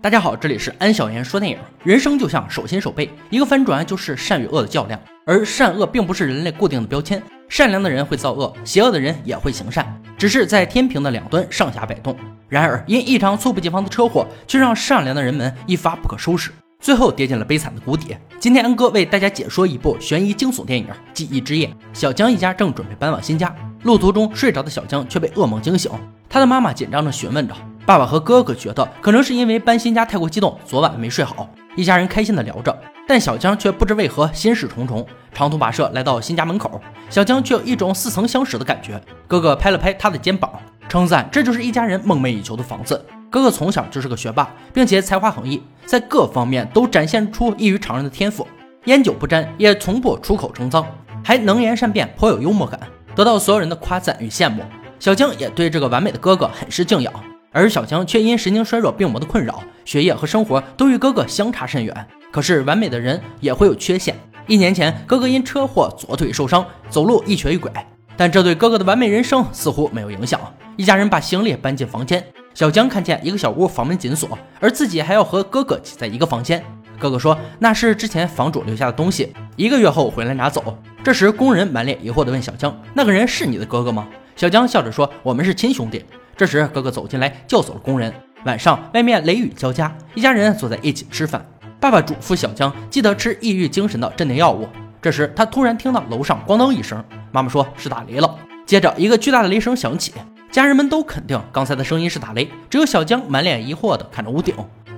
大家好，这里是安小言说电影。人生就像手心手背，一个翻转就是善与恶的较量。而善恶并不是人类固定的标签，善良的人会造恶，邪恶的人也会行善，只是在天平的两端上下摆动。然而，因一场猝不及防的车祸，却让善良的人们一发不可收拾，最后跌进了悲惨的谷底。今天安哥为大家解说一部悬疑惊悚电影《记忆之夜》。小江一家正准备搬往新家，路途中睡着的小江却被噩梦惊醒，他的妈妈紧张地询问着。爸爸和哥哥觉得可能是因为搬新家太过激动，昨晚没睡好。一家人开心的聊着，但小江却不知为何心事重重。长途跋涉来到新家门口，小江却有一种似曾相识的感觉。哥哥拍了拍他的肩膀，称赞这就是一家人梦寐以求的房子。哥哥从小就是个学霸，并且才华横溢，在各方面都展现出异于常人的天赋。烟酒不沾，也从不出口成脏，还能言善辩，颇有幽默感，得到所有人的夸赞与羡慕。小江也对这个完美的哥哥很是敬仰。而小江却因神经衰弱病魔的困扰，学业和生活都与哥哥相差甚远。可是完美的人也会有缺陷。一年前，哥哥因车祸左腿受伤，走路一瘸一拐，但这对哥哥的完美人生似乎没有影响。一家人把行李搬进房间，小江看见一个小屋房门紧锁，而自己还要和哥哥挤在一个房间。哥哥说那是之前房主留下的东西，一个月后回来拿走。这时工人满脸疑惑地问小江：“那个人是你的哥哥吗？”小江笑着说：“我们是亲兄弟。”这时，哥哥走进来，叫走了工人。晚上，外面雷雨交加，一家人坐在一起吃饭。爸爸嘱咐小江记得吃抑郁精神的镇定药物。这时，他突然听到楼上咣当一声，妈妈说是打雷了。接着，一个巨大的雷声响起，家人们都肯定刚才的声音是打雷，只有小江满脸疑惑地看着屋顶。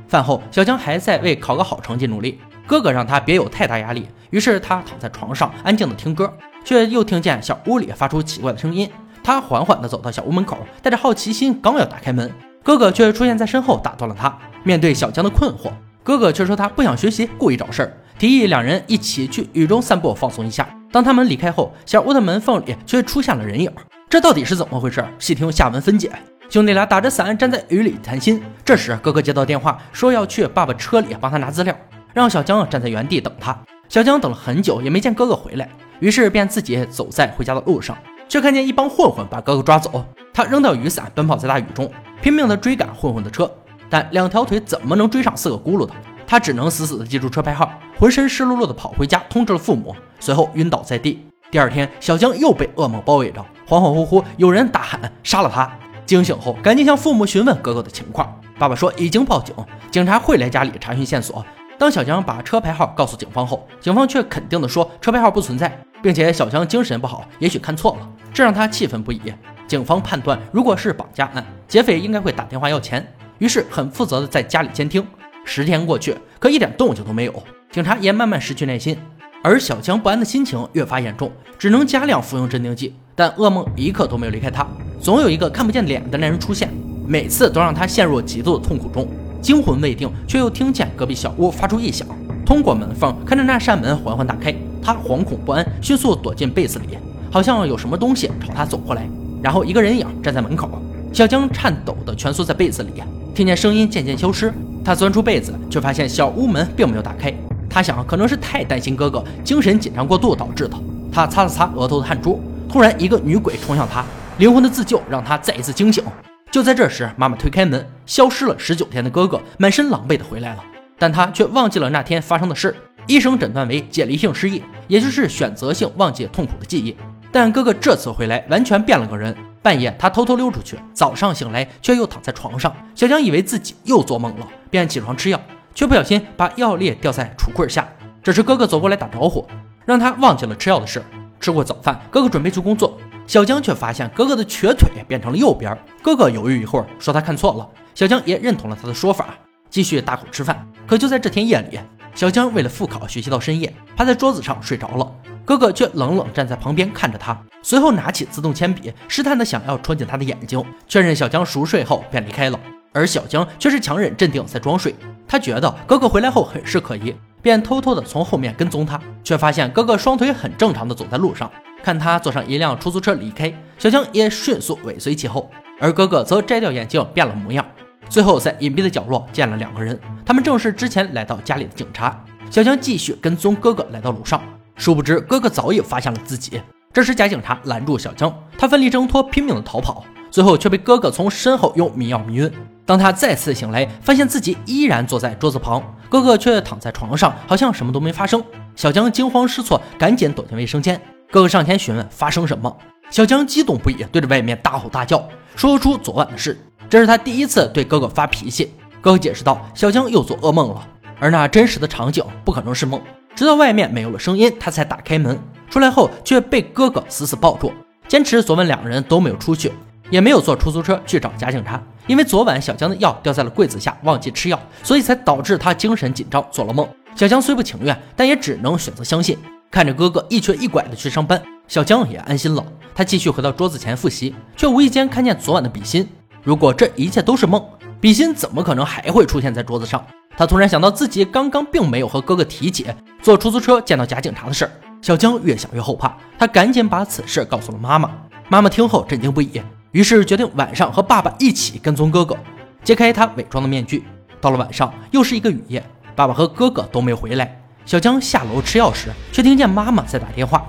饭后，小江还在为考个好成绩努力。哥哥让他别有太大压力，于是他躺在床上安静地听歌，却又听见小屋里发出奇怪的声音。他缓缓地走到小屋门口，带着好奇心，刚要打开门，哥哥却出现在身后，打断了他。面对小江的困惑，哥哥却说他不想学习，故意找事儿，提议两人一起去雨中散步，放松一下。当他们离开后，小屋的门缝里却出现了人影，这到底是怎么回事？细听下文分解。兄弟俩打着伞站在雨里谈心。这时，哥哥接到电话，说要去爸爸车里帮他拿资料，让小江站在原地等他。小江等了很久，也没见哥哥回来，于是便自己走在回家的路上。却看见一帮混混把哥哥抓走，他扔掉雨伞，奔跑在大雨中，拼命地追赶混混的车，但两条腿怎么能追上四个轱辘的？他只能死死地记住车牌号，浑身湿漉漉地跑回家，通知了父母，随后晕倒在地。第二天，小江又被噩梦包围着，恍恍惚惚有人大喊杀了他。惊醒后，赶紧向父母询问哥哥的情况。爸爸说已经报警，警察会来家里查询线索。当小江把车牌号告诉警方后，警方却肯定地说车牌号不存在，并且小强精神不好，也许看错了。这让他气愤不已。警方判断，如果是绑架案，劫匪应该会打电话要钱，于是很负责的在家里监听。十天过去，可一点动静都没有，警察也慢慢失去耐心。而小强不安的心情越发严重，只能加量服用镇定剂。但噩梦一刻都没有离开他，总有一个看不见脸的男人出现，每次都让他陷入极度的痛苦中。惊魂未定，却又听见隔壁小屋发出异响。通过门缝看着那扇门缓缓打开，他惶恐不安，迅速躲进被子里。好像有什么东西朝他走过来，然后一个人影站在门口。小江颤抖地蜷缩在被子里，听见声音渐渐消失。他钻出被子，却发现小屋门并没有打开。他想，可能是太担心哥哥，精神紧张过度导致的。他擦了擦额头的汗珠，突然一个女鬼冲向他，灵魂的自救让他再一次惊醒。就在这时，妈妈推开门，消失了十九天的哥哥满身狼狈地回来了，但他却忘记了那天发生的事。医生诊断为解离性失忆，也就是选择性忘记痛苦的记忆。但哥哥这次回来完全变了个人。半夜，他偷偷溜出去，早上醒来却又躺在床上。小江以为自己又做梦了，便起床吃药，却不小心把药粒掉在橱柜下。这时，哥哥走过来打招呼，让他忘记了吃药的事。吃过早饭，哥哥准备去工作，小江却发现哥哥的瘸腿变成了右边。哥哥犹豫一会儿，说他看错了。小江也认同了他的说法，继续大口吃饭。可就在这天夜里，小江为了复考学习到深夜，趴在桌子上睡着了。哥哥却冷冷站在旁边看着他，随后拿起自动铅笔，试探的想要戳进他的眼睛，确认小江熟睡后便离开了。而小江却是强忍镇定在装睡，他觉得哥哥回来后很是可疑，便偷偷的从后面跟踪他，却发现哥哥双腿很正常的走在路上。看他坐上一辆出租车离开，小江也迅速尾随其后，而哥哥则摘掉眼镜变了模样。最后在隐蔽的角落见了两个人，他们正是之前来到家里的警察。小江继续跟踪哥哥来到楼上。殊不知，哥哥早已发现了自己。这时，假警察拦住小江，他奋力挣脱，拼命的逃跑。最后却被哥哥从身后用迷药迷晕。当他再次醒来，发现自己依然坐在桌子旁，哥哥却躺在床上，好像什么都没发生。小江惊慌失措，赶紧躲进卫生间。哥哥上前询问发生什么，小江激动不已，对着外面大吼大叫，说出昨晚的事。这是他第一次对哥哥发脾气。哥哥解释道：“小江又做噩梦了，而那真实的场景不可能是梦。”直到外面没有了声音，他才打开门。出来后却被哥哥死死抱住，坚持昨晚两人都没有出去，也没有坐出租车去找假警察。因为昨晚小江的药掉在了柜子下，忘记吃药，所以才导致他精神紧张，做了梦。小江虽不情愿，但也只能选择相信。看着哥哥一瘸一拐的去上班，小江也安心了。他继续回到桌子前复习，却无意间看见昨晚的笔芯。如果这一切都是梦，比心怎么可能还会出现在桌子上？他突然想到自己刚刚并没有和哥哥提起坐出租车见到假警察的事儿。小江越想越后怕，他赶紧把此事告诉了妈妈。妈妈听后震惊不已，于是决定晚上和爸爸一起跟踪哥哥，揭开他伪装的面具。到了晚上，又是一个雨夜，爸爸和哥哥都没回来。小江下楼吃药时，却听见妈妈在打电话，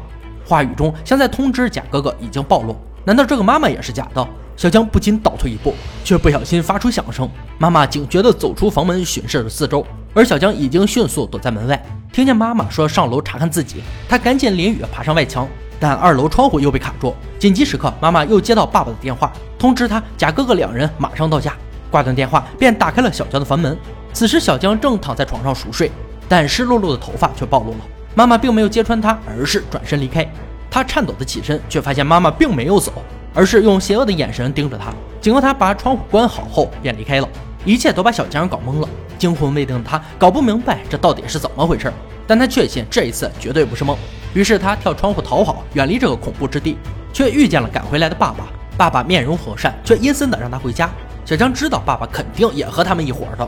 话语中像在通知假哥哥已经暴露。难道这个妈妈也是假的？小江不禁倒退一步，却不小心发出响声。妈妈警觉地走出房门，巡视着四周，而小江已经迅速躲在门外。听见妈妈说上楼查看自己，他赶紧淋雨爬上外墙，但二楼窗户又被卡住。紧急时刻，妈妈又接到爸爸的电话，通知他假哥哥两人马上到家。挂断电话，便打开了小江的房门。此时，小江正躺在床上熟睡。但湿漉漉的头发却暴露了。妈妈并没有揭穿他，而是转身离开。他颤抖的起身，却发现妈妈并没有走，而是用邪恶的眼神盯着他。警告他把窗户关好后，便离开了。一切都把小江搞懵了，惊魂未定的他搞不明白这到底是怎么回事。但他确信这一次绝对不是梦，于是他跳窗户逃跑，远离这个恐怖之地，却遇见了赶回来的爸爸。爸爸面容和善，却阴森的让他回家。小江知道爸爸肯定也和他们一伙的，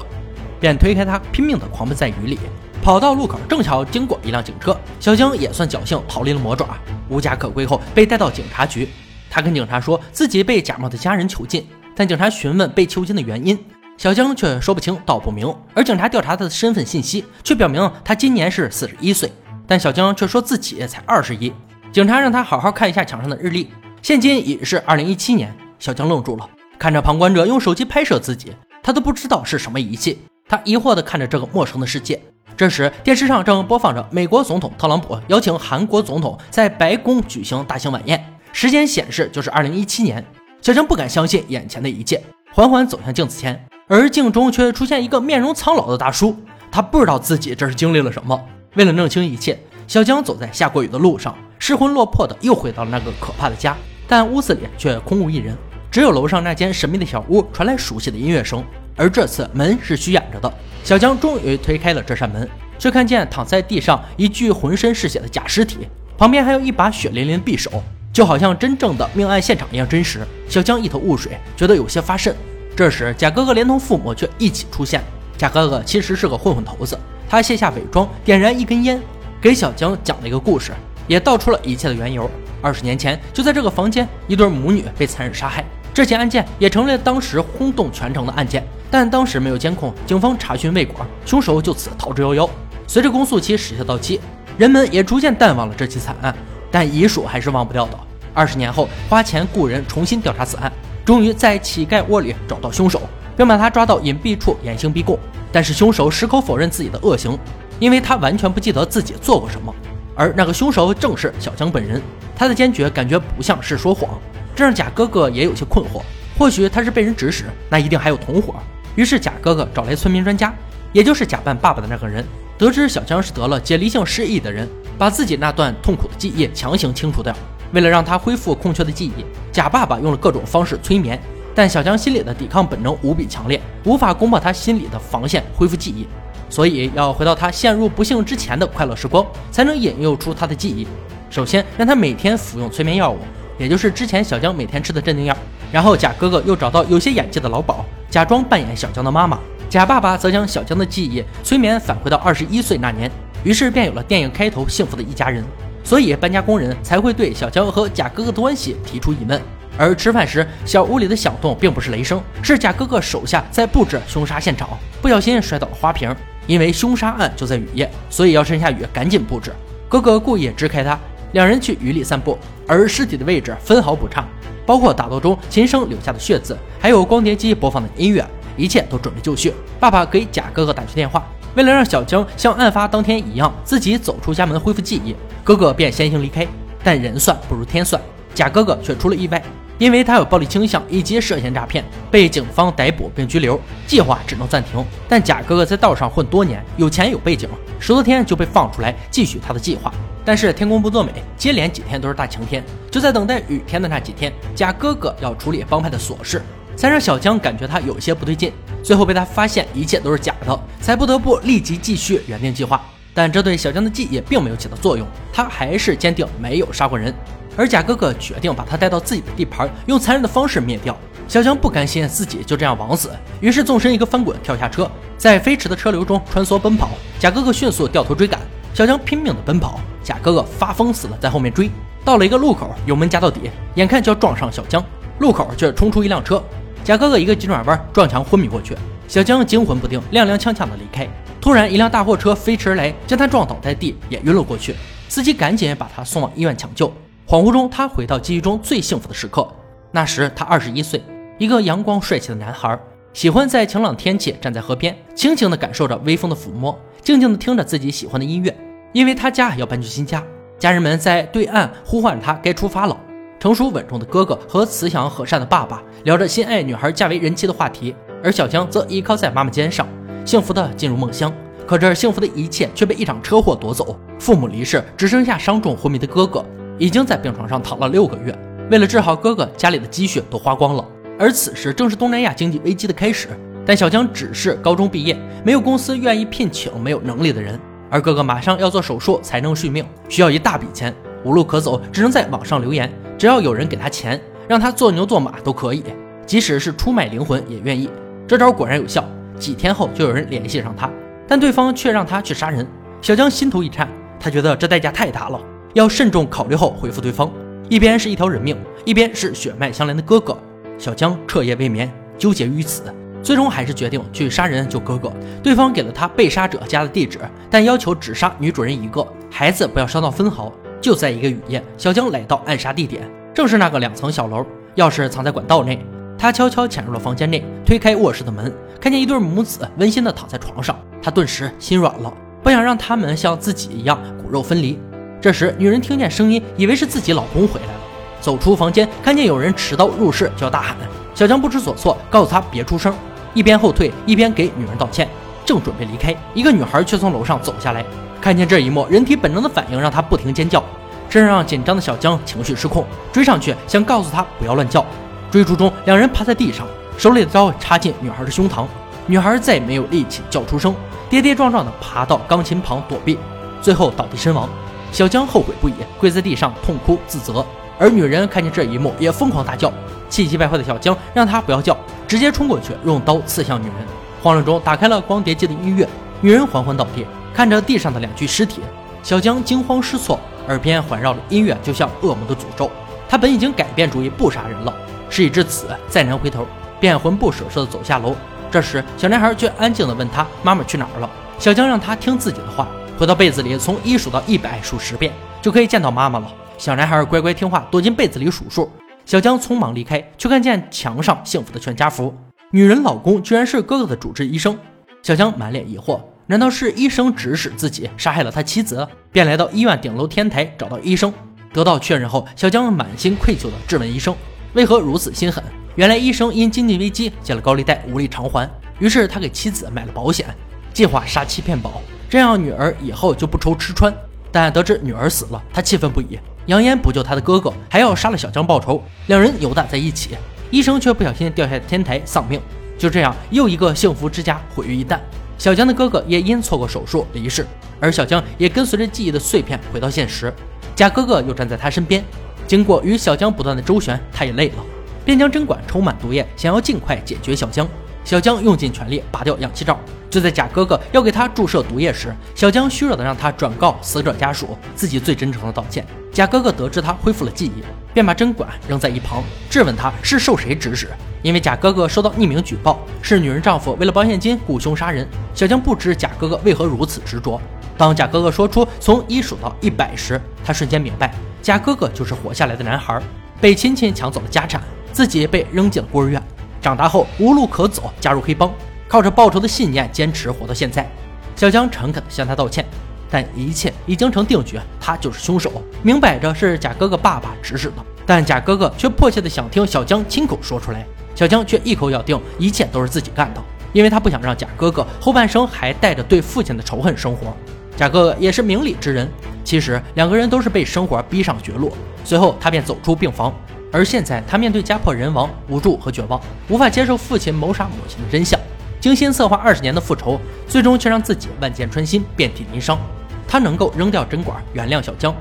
便推开他，拼命的狂奔在雨里。跑到路口，正巧经过一辆警车，小江也算侥幸逃离了魔爪。无家可归后，被带到警察局。他跟警察说自己被假冒的家人囚禁，但警察询问被囚禁的原因，小江却说不清道不明。而警察调查他的身份信息，却表明他今年是四十一岁，但小江却说自己才二十一。警察让他好好看一下墙上的日历，现今已是二零一七年。小江愣住了，看着旁观者用手机拍摄自己，他都不知道是什么仪器。他疑惑地看着这个陌生的世界。这时，电视上正播放着美国总统特朗普邀请韩国总统在白宫举行大型晚宴，时间显示就是二零一七年。小江不敢相信眼前的一切，缓缓走向镜子前，而镜中却出现一个面容苍老的大叔。他不知道自己这是经历了什么。为了弄清一切，小江走在下过雨的路上，失魂落魄的又回到了那个可怕的家。但屋子里却空无一人，只有楼上那间神秘的小屋传来熟悉的音乐声。而这次门是虚掩着的，小江终于推开了这扇门，却看见躺在地上一具浑身是血的假尸体，旁边还有一把血淋淋的匕首，就好像真正的命案现场一样真实。小江一头雾水，觉得有些发瘆。这时，贾哥哥连同父母却一起出现。贾哥哥其实是个混混头子，他卸下伪装，点燃一根烟，给小江讲了一个故事，也道出了一切的缘由。二十年前，就在这个房间，一对母女被残忍杀害。这起案件也成了当时轰动全城的案件，但当时没有监控，警方查询未果，凶手就此逃之夭夭。随着公诉期时效到期，人们也逐渐淡忘了这起惨案，但遗属还是忘不掉的。二十年后，花钱雇人重新调查此案，终于在乞丐窝里找到凶手，并把他抓到隐蔽处严刑逼供。但是凶手矢口否认自己的恶行，因为他完全不记得自己做过什么。而那个凶手正是小江本人，他的坚决感觉不像是说谎。这让贾哥哥也有些困惑，或许他是被人指使，那一定还有同伙。于是贾哥哥找来村民专家，也就是假扮爸爸的那个人，得知小江是得了解离性失忆的人，把自己那段痛苦的记忆强行清除掉。为了让他恢复空缺的记忆，贾爸爸用了各种方式催眠，但小江心里的抵抗本能无比强烈，无法攻破他心里的防线，恢复记忆。所以要回到他陷入不幸之前的快乐时光，才能引诱出他的记忆。首先让他每天服用催眠药物。也就是之前小江每天吃的镇定药，然后贾哥哥又找到有些演技的老鸨，假装扮演小江的妈妈，假爸爸则将小江的记忆催眠返回到二十一岁那年，于是便有了电影开头幸福的一家人。所以搬家工人才会对小江和假哥哥的关系提出疑问。而吃饭时，小屋里的响动并不是雷声，是假哥哥手下在布置凶杀现场，不小心摔倒了花瓶。因为凶杀案就在雨夜，所以要趁下雨赶紧布置。哥哥故意支开他。两人去雨里散步，而尸体的位置分毫不差。包括打斗中琴声留下的血渍，还有光碟机播放的音乐，一切都准备就绪。爸爸给贾哥哥打去电话，为了让小江像案发当天一样自己走出家门恢复记忆，哥哥便先行离开。但人算不如天算，贾哥哥却出了意外。因为他有暴力倾向以及涉嫌诈骗，被警方逮捕并拘留，计划只能暂停。但贾哥哥在道上混多年，有钱有背景，十多天就被放出来继续他的计划。但是天公不作美，接连几天都是大晴天。就在等待雨天的那几天，贾哥哥要处理帮派的琐事，才让小江感觉他有些不对劲。最后被他发现一切都是假的，才不得不立即继续原定计划。但这对小江的记忆并没有起到作用，他还是坚定没有杀过人。而贾哥哥决定把他带到自己的地盘，用残忍的方式灭掉。小江不甘心自己就这样枉死，于是纵身一个翻滚，跳下车，在飞驰的车流中穿梭奔跑。贾哥哥迅速掉头追赶，小江拼命的奔跑，贾哥哥发疯似的在后面追。到了一个路口，油门加到底，眼看就要撞上小江，路口却冲出一辆车，贾哥哥一个急转弯撞墙昏迷过去。小江惊魂不定，踉踉跄跄的离开。突然，一辆大货车飞驰而来，将他撞倒在地，也晕了过去。司机赶紧把他送往医院抢救。恍惚中，他回到记忆中最幸福的时刻。那时他二十一岁，一个阳光帅气的男孩，喜欢在晴朗天气站在河边，轻轻地感受着微风的抚摸，静静地听着自己喜欢的音乐。因为他家要搬去新家，家人们在对岸呼唤他该出发了。成熟稳重的哥哥和慈祥和善的爸爸聊着心爱女孩嫁为人妻的话题，而小江则依靠在妈妈肩上，幸福地进入梦乡。可这幸福的一切却被一场车祸夺走，父母离世，只剩下伤重昏迷的哥哥。已经在病床上躺了六个月，为了治好哥哥，家里的积蓄都花光了。而此时正是东南亚经济危机的开始，但小江只是高中毕业，没有公司愿意聘请没有能力的人。而哥哥马上要做手术才能续命，需要一大笔钱，无路可走，只能在网上留言，只要有人给他钱，让他做牛做马都可以，即使是出卖灵魂也愿意。这招果然有效，几天后就有人联系上他，但对方却让他去杀人。小江心头一颤，他觉得这代价太大了。要慎重考虑后回复对方，一边是一条人命，一边是血脉相连的哥哥。小江彻夜未眠，纠结于此，最终还是决定去杀人救哥哥。对方给了他被杀者家的地址，但要求只杀女主人一个，孩子不要伤到分毫。就在一个雨夜，小江来到暗杀地点，正是那个两层小楼，钥匙藏在管道内。他悄悄潜入了房间内，推开卧室的门，看见一对母子温馨地躺在床上，他顿时心软了，不想让他们像自己一样骨肉分离。这时，女人听见声音，以为是自己老公回来了，走出房间，看见有人持刀入室，就要大喊。小江不知所措，告诉他别出声，一边后退一边给女人道歉，正准备离开，一个女孩却从楼上走下来。看见这一幕，人体本能的反应让她不停尖叫，这让紧张的小江情绪失控，追上去想告诉她不要乱叫。追逐中，两人趴在地上，手里的刀插进女孩的胸膛，女孩再也没有力气叫出声，跌跌撞撞地爬到钢琴旁躲避，最后倒地身亡。小江后悔不已，跪在地上痛哭自责。而女人看见这一幕，也疯狂大叫。气急败坏的小江让她不要叫，直接冲过去，用刀刺向女人。慌乱中打开了光碟机的音乐，女人缓缓倒地，看着地上的两具尸体，小江惊慌失措，耳边环绕的音乐就像恶魔的诅咒。他本已经改变主意不杀人了，事已至此，再难回头，便魂不守舍地走下楼。这时，小男孩却安静地问他妈妈去哪儿了。小江让他听自己的话。回到被子里，从一数到一百数十遍，就可以见到妈妈了。小男孩乖乖听话，躲进被子里数数。小江匆忙离开，却看见墙上幸福的全家福。女人老公居然是哥哥的主治医生。小江满脸疑惑，难道是医生指使自己杀害了他妻子？便来到医院顶楼天台，找到医生。得到确认后，小江满心愧疚地质问医生：为何如此心狠？原来医生因经济危机借了高利贷，无力偿还，于是他给妻子买了保险，计划杀妻骗保。这样女儿以后就不愁吃穿，但得知女儿死了，他气愤不已，扬言不救他的哥哥，还要杀了小江报仇。两人扭打在一起，医生却不小心掉下天台丧命。就这样，又一个幸福之家毁于一旦。小江的哥哥也因错过手术离世，而小江也跟随着记忆的碎片回到现实。假哥哥又站在他身边，经过与小江不断的周旋，他也累了，便将针管充满毒液，想要尽快解决小江。小江用尽全力拔掉氧气罩。就在贾哥哥要给他注射毒液时，小江虚弱的让他转告死者家属自己最真诚的道歉。贾哥哥得知他恢复了记忆，便把针管扔在一旁，质问他是受谁指使。因为贾哥哥收到匿名举报，是女人丈夫为了保险金雇凶杀人。小江不知贾哥哥为何如此执着。当贾哥哥说出从一数到一百时，他瞬间明白，贾哥哥就是活下来的男孩。被亲戚抢走了家产，自己被扔进了孤儿院。长大后无路可走，加入黑帮，靠着报仇的信念坚持活到现在。小江诚恳地向他道歉，但一切已经成定局，他就是凶手，明摆着是贾哥哥爸爸指使的。但贾哥哥却迫切地想听小江亲口说出来，小江却一口咬定一切都是自己干的，因为他不想让贾哥哥后半生还带着对父亲的仇恨生活。贾哥哥也是明理之人，其实两个人都是被生活逼上绝路。随后他便走出病房，而现在他面对家破人亡、无助和绝望，无法接受父亲谋杀母亲的真相。精心策划二十年的复仇，最终却让自己万箭穿心、遍体鳞伤。他能够扔掉针管，原谅小江，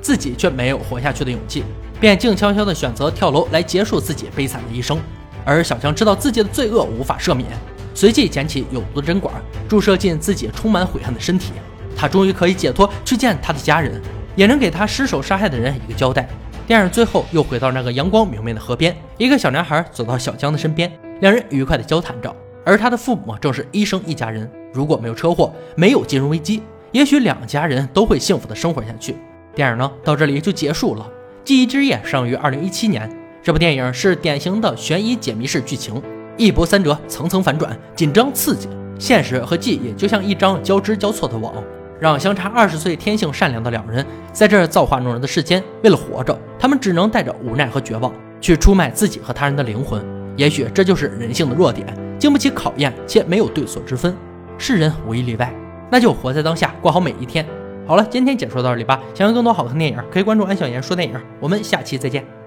自己却没有活下去的勇气，便静悄悄地选择跳楼来结束自己悲惨的一生。而小江知道自己的罪恶无法赦免，随即捡起有毒的针管，注射进自己充满悔恨的身体。他终于可以解脱，去见他的家人，也能给他失手杀害的人一个交代。电影最后又回到那个阳光明媚的河边，一个小男孩走到小江的身边，两人愉快地交谈着。而他的父母正是医生一家人，如果没有车祸，没有金融危机，也许两家人都会幸福的生活下去。电影呢，到这里就结束了。《记忆之夜》上于二零一七年，这部电影是典型的悬疑解谜式剧情，一波三折，层层反转，紧张刺激。现实和记忆就像一张交织交错的网，让相差二十岁、天性善良的两人，在这造化弄人的世间，为了活着，他们只能带着无奈和绝望，去出卖自己和他人的灵魂。也许这就是人性的弱点。经不起考验，且没有对错之分，世人无一例外。那就活在当下，过好每一天。好了，今天解说到这里吧。想要更多好看电影，可以关注安小言说电影。我们下期再见。